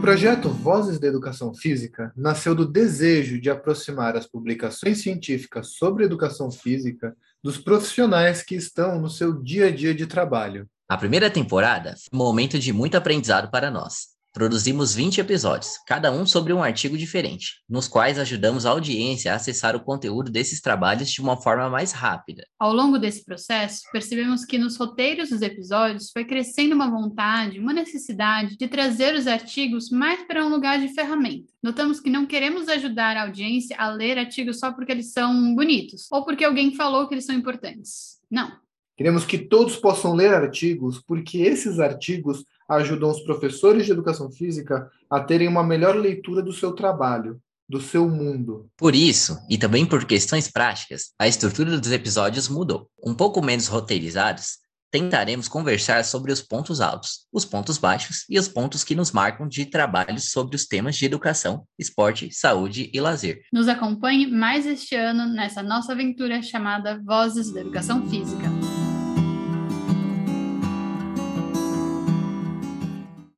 projeto Vozes da Educação Física nasceu do desejo de aproximar as publicações científicas sobre educação física dos profissionais que estão no seu dia a dia de trabalho. A primeira temporada foi um momento de muito aprendizado para nós. Produzimos 20 episódios, cada um sobre um artigo diferente, nos quais ajudamos a audiência a acessar o conteúdo desses trabalhos de uma forma mais rápida. Ao longo desse processo, percebemos que nos roteiros dos episódios foi crescendo uma vontade, uma necessidade de trazer os artigos mais para um lugar de ferramenta. Notamos que não queremos ajudar a audiência a ler artigos só porque eles são bonitos ou porque alguém falou que eles são importantes. Não. Queremos que todos possam ler artigos, porque esses artigos ajudam os professores de educação física a terem uma melhor leitura do seu trabalho, do seu mundo. Por isso, e também por questões práticas, a estrutura dos episódios mudou. Um pouco menos roteirizados, tentaremos conversar sobre os pontos altos, os pontos baixos e os pontos que nos marcam de trabalhos sobre os temas de educação, esporte, saúde e lazer. Nos acompanhe mais este ano nessa nossa aventura chamada Vozes da Educação Física.